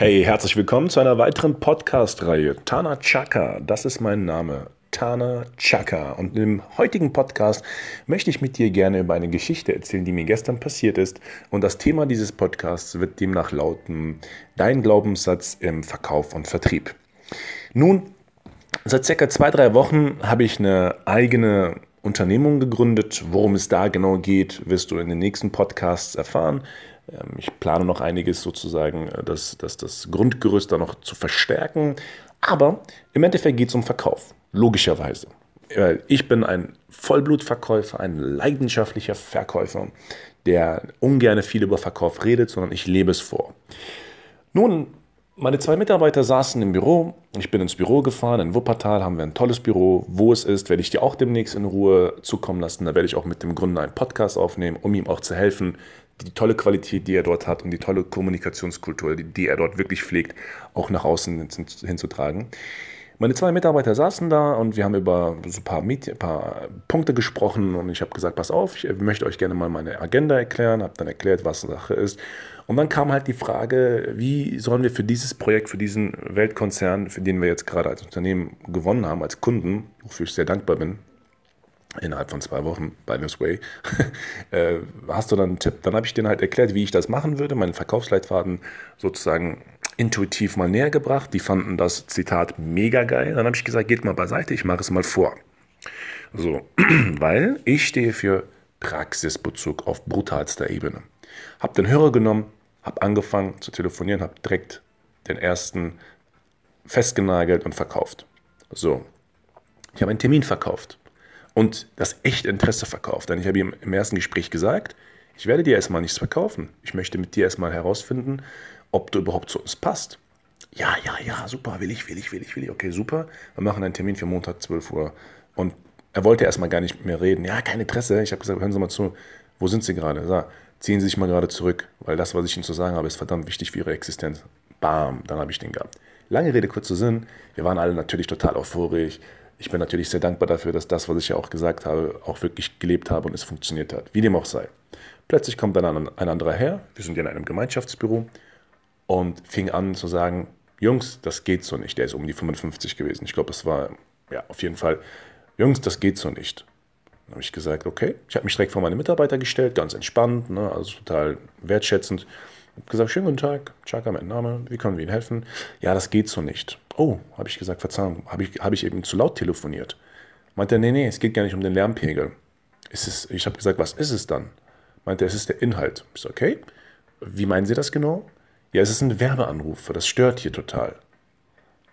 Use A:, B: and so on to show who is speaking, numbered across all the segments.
A: Hey, herzlich willkommen zu einer weiteren Podcast-Reihe. Tana Chaka, das ist mein Name. Tana Chaka. Und im heutigen Podcast möchte ich mit dir gerne über eine Geschichte erzählen, die mir gestern passiert ist. Und das Thema dieses Podcasts wird demnach lauten: Dein Glaubenssatz im Verkauf und Vertrieb. Nun, seit circa zwei, drei Wochen habe ich eine eigene Unternehmung gegründet. Worum es da genau geht, wirst du in den nächsten Podcasts erfahren. Ähm, ich plane noch einiges sozusagen, äh, das, das, das Grundgerüst da noch zu verstärken. Aber im Endeffekt geht es um Verkauf, logischerweise. Ich bin ein Vollblutverkäufer, ein leidenschaftlicher Verkäufer, der ungern viel über Verkauf redet, sondern ich lebe es vor. Nun, meine zwei Mitarbeiter saßen im Büro. Ich bin ins Büro gefahren. In Wuppertal haben wir ein tolles Büro. Wo es ist, werde ich dir auch demnächst in Ruhe zukommen lassen. Da werde ich auch mit dem Gründer einen Podcast aufnehmen, um ihm auch zu helfen, die tolle Qualität, die er dort hat und die tolle Kommunikationskultur, die, die er dort wirklich pflegt, auch nach außen hinzutragen. Meine zwei Mitarbeiter saßen da und wir haben über so ein paar, ein paar Punkte gesprochen und ich habe gesagt, pass auf, ich möchte euch gerne mal meine Agenda erklären, habe dann erklärt, was Sache ist. Und dann kam halt die Frage, wie sollen wir für dieses Projekt, für diesen Weltkonzern, für den wir jetzt gerade als Unternehmen gewonnen haben, als Kunden, wofür ich sehr dankbar bin, innerhalb von zwei Wochen, by this way, äh, hast du dann einen Tipp? Dann habe ich denen halt erklärt, wie ich das machen würde, meinen Verkaufsleitfaden sozusagen intuitiv mal näher gebracht. Die fanden das Zitat mega geil. Dann habe ich gesagt, geht mal beiseite, ich mache es mal vor. So, weil ich stehe für Praxisbezug auf brutalster Ebene. Habe den Hörer genommen, habe angefangen zu telefonieren, habe direkt den ersten festgenagelt und verkauft. So, ich habe einen Termin verkauft und das echte Interesse verkauft. Denn ich habe ihm im ersten Gespräch gesagt, ich werde dir erstmal nichts verkaufen. Ich möchte mit dir erstmal herausfinden, ob du überhaupt zu uns passt. Ja, ja, ja, super, will ich, will ich, will ich, will ich. Okay, super. Wir machen einen Termin für Montag 12 Uhr. Und er wollte erstmal gar nicht mir reden. Ja, kein Interesse. Ich habe gesagt, hören Sie mal zu, wo sind Sie gerade? Sag, ziehen Sie sich mal gerade zurück, weil das, was ich Ihnen zu sagen habe, ist verdammt wichtig für Ihre Existenz. Bam, dann habe ich den gehabt. Lange Rede, kurzer Sinn. Wir waren alle natürlich total euphorisch ich bin natürlich sehr dankbar dafür, dass das, was ich ja auch gesagt habe, auch wirklich gelebt habe und es funktioniert hat. Wie dem auch sei. Plötzlich kommt dann ein anderer her, wir sind ja in einem Gemeinschaftsbüro und fing an zu sagen, Jungs, das geht so nicht. Der ist um die 55 gewesen. Ich glaube, das war, ja, auf jeden Fall, Jungs, das geht so nicht. Dann habe ich gesagt, okay. Ich habe mich direkt vor meine Mitarbeiter gestellt, ganz entspannt, ne, also total wertschätzend. Ich habe gesagt, schönen guten Tag, Chaka, mein Name, wie können wir Ihnen helfen? Ja, das geht so nicht. Oh, habe ich gesagt, Verzeihung, habe ich, hab ich eben zu laut telefoniert? Meinte er, nee, nee, es geht gar nicht um den Lärmpegel. Ist es, ich habe gesagt, was ist es dann? Meinte er, es ist der Inhalt. Ich so, okay, wie meinen Sie das genau? Ja, es ist ein Werbeanruf, das stört hier total.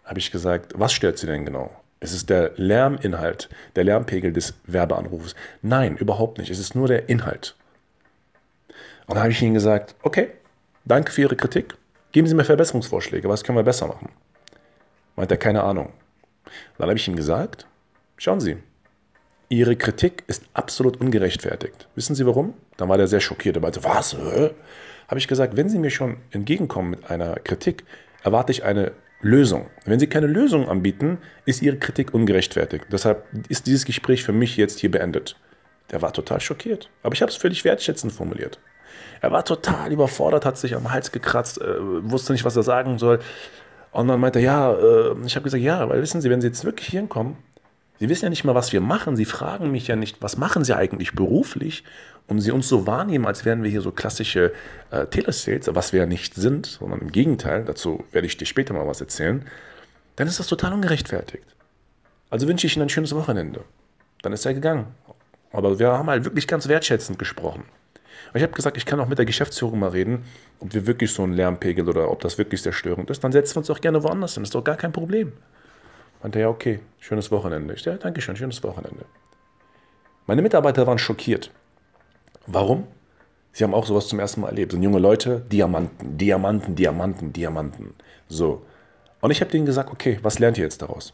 A: Habe ich gesagt, was stört Sie denn genau? Es ist der Lärminhalt, der Lärmpegel des Werbeanrufs. Nein, überhaupt nicht. Es ist nur der Inhalt. Und dann habe ich Ihnen gesagt, okay, danke für Ihre Kritik. Geben Sie mir Verbesserungsvorschläge. Was können wir besser machen? Meint er, keine Ahnung. Dann habe ich ihm gesagt, schauen Sie, Ihre Kritik ist absolut ungerechtfertigt. Wissen Sie warum? Dann war der sehr schockiert. Er meinte, was? Habe ich gesagt, wenn Sie mir schon entgegenkommen mit einer Kritik, erwarte ich eine Lösung. Wenn Sie keine Lösung anbieten, ist Ihre Kritik ungerechtfertigt. Deshalb ist dieses Gespräch für mich jetzt hier beendet. Der war total schockiert. Aber ich habe es völlig wertschätzend formuliert. Er war total überfordert, hat sich am Hals gekratzt, äh, wusste nicht, was er sagen soll. Und dann meinte er, ja, äh, ich habe gesagt, ja, weil wissen Sie, wenn Sie jetzt wirklich hinkommen, Sie wissen ja nicht mal, was wir machen. Sie fragen mich ja nicht, was machen Sie eigentlich beruflich? Und Sie uns so wahrnehmen, als wären wir hier so klassische äh, Telesales, was wir ja nicht sind, sondern im Gegenteil, dazu werde ich dir später mal was erzählen, dann ist das total ungerechtfertigt. Also wünsche ich Ihnen ein schönes Wochenende. Dann ist er gegangen. Aber wir haben halt wirklich ganz wertschätzend gesprochen. Ich habe gesagt, ich kann auch mit der Geschäftsführung mal reden, ob wir wirklich so einen Lärmpegel oder ob das wirklich sehr störend ist. Dann setzen wir uns auch gerne woanders hin. Das ist doch gar kein Problem. Meinte ja, okay, schönes Wochenende. Ich dachte, ja, danke schön, schönes Wochenende. Meine Mitarbeiter waren schockiert. Warum? Sie haben auch sowas zum ersten Mal erlebt. Sind junge Leute, Diamanten, Diamanten, Diamanten, Diamanten. So. Und ich habe denen gesagt, okay, was lernt ihr jetzt daraus?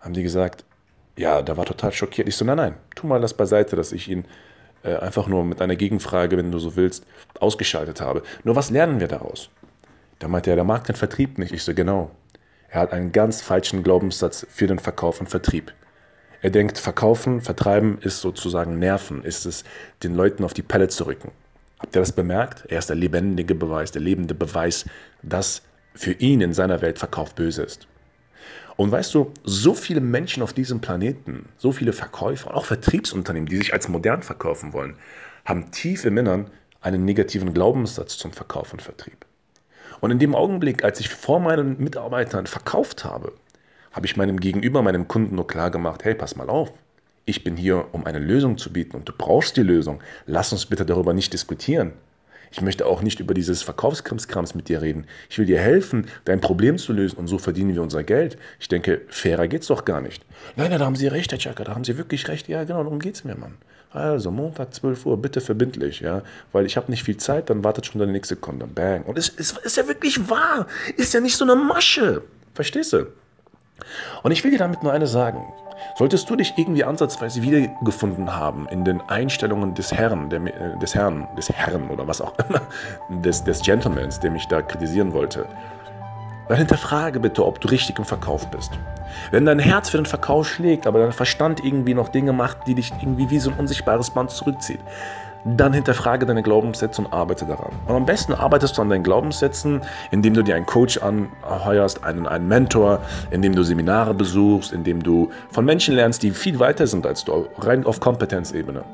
A: Haben die gesagt, ja, da war total schockiert. Ich so, nein, nein, tu mal das beiseite, dass ich ihn äh, einfach nur mit einer Gegenfrage, wenn du so willst, ausgeschaltet habe. Nur was lernen wir daraus? Da meinte er, der mag den Vertrieb nicht. Ich so, genau. Er hat einen ganz falschen Glaubenssatz für den Verkauf und Vertrieb. Er denkt, verkaufen, vertreiben ist sozusagen Nerven, ist es, den Leuten auf die Pelle zu rücken. Habt ihr das bemerkt? Er ist der lebendige Beweis, der lebende Beweis, dass für ihn in seiner Welt Verkauf böse ist. Und weißt du, so viele Menschen auf diesem Planeten, so viele Verkäufer, auch Vertriebsunternehmen, die sich als modern verkaufen wollen, haben tief im Innern einen negativen Glaubenssatz zum Verkauf und Vertrieb. Und in dem Augenblick, als ich vor meinen Mitarbeitern verkauft habe, habe ich meinem Gegenüber, meinem Kunden nur klar gemacht, hey, pass mal auf, ich bin hier, um eine Lösung zu bieten und du brauchst die Lösung. Lass uns bitte darüber nicht diskutieren. Ich möchte auch nicht über dieses Verkaufskrimskrams mit dir reden. Ich will dir helfen, dein Problem zu lösen und so verdienen wir unser Geld. Ich denke, fairer geht's doch gar nicht. Nein, nein, da haben Sie recht, Herr Chaka, da haben Sie wirklich recht. Ja, genau, darum geht's mir, Mann. Also Montag 12 Uhr, bitte verbindlich, ja, weil ich habe nicht viel Zeit, dann wartet schon der nächste Kunde. Bang. Und es, es ist ja wirklich wahr. Ist ja nicht so eine Masche. Verstehst du? Und ich will dir damit nur eines sagen. Solltest du dich irgendwie ansatzweise wiedergefunden haben in den Einstellungen des Herrn, der, äh, des Herrn, des Herrn oder was auch immer, des, des Gentlemans, der mich da kritisieren wollte, dann hinterfrage bitte, ob du richtig im Verkauf bist. Wenn dein Herz für den Verkauf schlägt, aber dein Verstand irgendwie noch Dinge macht, die dich irgendwie wie so ein unsichtbares Band zurückzieht, dann hinterfrage deine Glaubenssätze und arbeite daran. Und am besten arbeitest du an deinen Glaubenssätzen, indem du dir einen Coach anheuerst, einen, einen Mentor, indem du Seminare besuchst, indem du von Menschen lernst, die viel weiter sind als du, rein auf Kompetenzebene.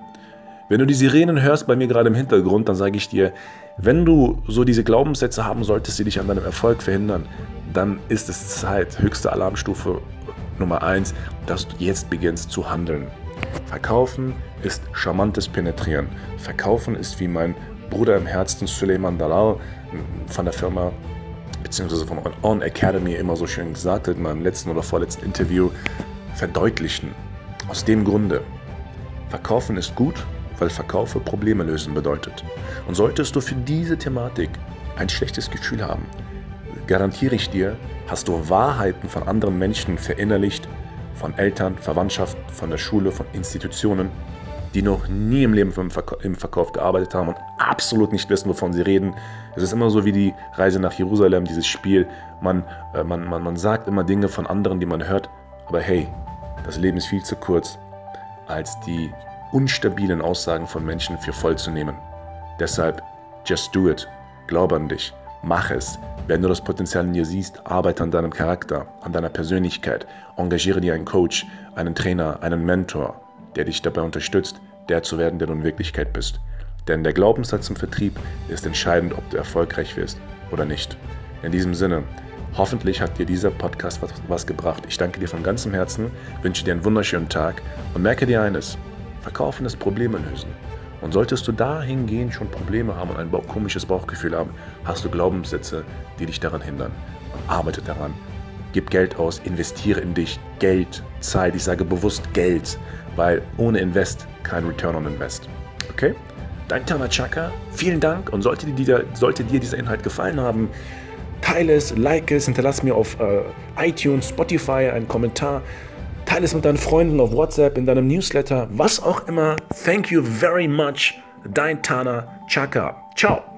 A: Wenn du die Sirenen hörst bei mir gerade im Hintergrund, dann sage ich dir, wenn du so diese Glaubenssätze haben solltest, die dich an deinem Erfolg verhindern, dann ist es Zeit, höchste Alarmstufe Nummer eins, dass du jetzt beginnst zu handeln. Verkaufen ist charmantes Penetrieren. Verkaufen ist wie mein Bruder im Herzen Suleiman Dalal von der Firma beziehungsweise von On Academy immer so schön gesagt hat in meinem letzten oder vorletzten Interview, verdeutlichen. Aus dem Grunde, Verkaufen ist gut, weil Verkaufe Probleme lösen bedeutet. Und solltest du für diese Thematik ein schlechtes Gefühl haben, garantiere ich dir, hast du Wahrheiten von anderen Menschen verinnerlicht, von Eltern, Verwandtschaft, von der Schule, von Institutionen, die noch nie im Leben im Verkauf gearbeitet haben und absolut nicht wissen, wovon sie reden. Es ist immer so wie die Reise nach Jerusalem, dieses Spiel. Man, äh, man, man, man sagt immer Dinge von anderen, die man hört, aber hey, das Leben ist viel zu kurz, als die unstabilen Aussagen von Menschen für voll zu nehmen. Deshalb, just do it. Glaube an dich. Mach es. Wenn du das Potenzial in dir siehst, arbeite an deinem Charakter, an deiner Persönlichkeit. Engagiere dir einen Coach, einen Trainer, einen Mentor, der dich dabei unterstützt, der zu werden, der du in Wirklichkeit bist. Denn der Glaubenssatz im Vertrieb ist entscheidend, ob du erfolgreich wirst oder nicht. In diesem Sinne, hoffentlich hat dir dieser Podcast was, was gebracht. Ich danke dir von ganzem Herzen, wünsche dir einen wunderschönen Tag und merke dir eines. Verkaufen ist Probleme lösen. Und solltest du dahingehend schon Probleme haben und ein komisches Bauchgefühl haben, hast du Glaubenssätze, die dich daran hindern. Arbeite daran. Gib Geld aus, investiere in dich. Geld, Zeit, ich sage bewusst Geld, weil ohne Invest kein Return on Invest. Okay? Dein Tana Chaka, vielen Dank und sollte dir, sollte dir dieser Inhalt gefallen haben, teile es, like es, hinterlass mir auf äh, iTunes, Spotify einen Kommentar. Teile es mit deinen Freunden auf WhatsApp, in deinem Newsletter, was auch immer. Thank you very much. Dein Tana Chaka. Ciao.